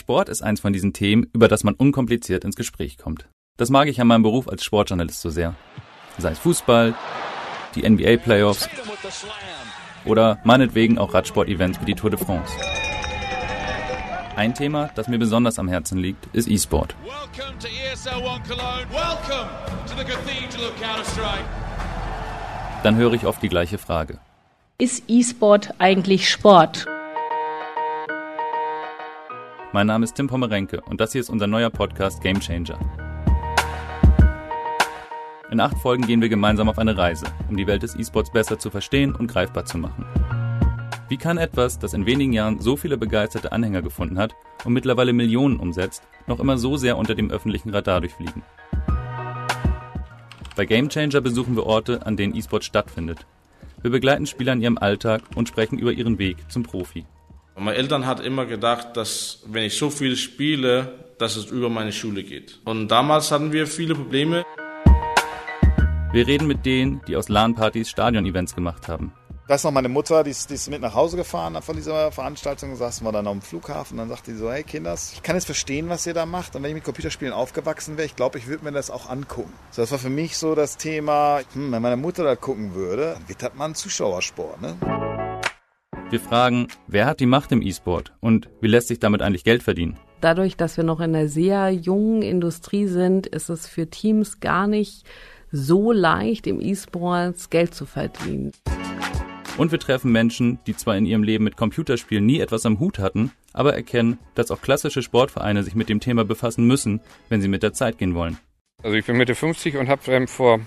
Sport ist eins von diesen Themen, über das man unkompliziert ins Gespräch kommt. Das mag ich an meinem Beruf als Sportjournalist so sehr. Sei es Fußball, die NBA-Playoffs oder meinetwegen auch Radsport-Events wie die Tour de France. Ein Thema, das mir besonders am Herzen liegt, ist E-Sport. Dann höre ich oft die gleiche Frage. Ist E-Sport eigentlich Sport? Mein Name ist Tim Pommerenke und das hier ist unser neuer Podcast Game Changer. In acht Folgen gehen wir gemeinsam auf eine Reise, um die Welt des E-Sports besser zu verstehen und greifbar zu machen. Wie kann etwas, das in wenigen Jahren so viele begeisterte Anhänger gefunden hat und mittlerweile Millionen umsetzt, noch immer so sehr unter dem öffentlichen Radar durchfliegen? Bei Game Changer besuchen wir Orte, an denen E-Sport stattfindet. Wir begleiten Spieler in ihrem Alltag und sprechen über ihren Weg zum Profi. Meine Eltern hatten immer gedacht, dass wenn ich so viel spiele, dass es über meine Schule geht. Und damals hatten wir viele Probleme. Wir reden mit denen, die aus LAN-Partys Stadion-Events gemacht haben. Da ist noch meine Mutter, die ist, die ist mit nach Hause gefahren von dieser Veranstaltung. Saßen wir dann am Flughafen. Dann sagte sie so, hey Kinders, ich kann jetzt verstehen, was ihr da macht. Und wenn ich mit Computerspielen aufgewachsen wäre, ich glaube, ich würde mir das auch angucken. So, das war für mich so das Thema, hm, wenn meine Mutter da gucken würde, dann wird das mal ein Zuschauersport. Ne? Wir fragen, wer hat die Macht im E-Sport und wie lässt sich damit eigentlich Geld verdienen? Dadurch, dass wir noch in einer sehr jungen Industrie sind, ist es für Teams gar nicht so leicht, im E-Sports Geld zu verdienen. Und wir treffen Menschen, die zwar in ihrem Leben mit Computerspielen nie etwas am Hut hatten, aber erkennen, dass auch klassische Sportvereine sich mit dem Thema befassen müssen, wenn sie mit der Zeit gehen wollen. Also ich bin Mitte 50 und habe ähm, vor,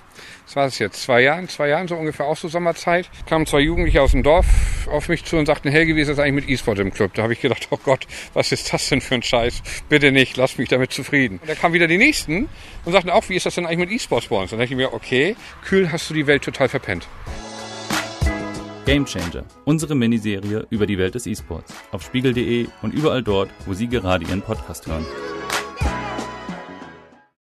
was war es jetzt, zwei Jahren, zwei Jahren so ungefähr auch so Sommerzeit, kamen zwei Jugendliche aus dem Dorf auf mich zu und sagten, Helge, wie ist das eigentlich mit E-Sport im Club? Da habe ich gedacht, oh Gott, was ist das denn für ein Scheiß? Bitte nicht, lass mich damit zufrieden. Und da kamen wieder die Nächsten und sagten auch, wie ist das denn eigentlich mit E-Sports bei uns? Dann dachte ich mir, okay, kühl hast du die Welt total verpennt. Game Changer, unsere Miniserie über die Welt des E-Sports. Auf spiegel.de und überall dort, wo Sie gerade Ihren Podcast hören.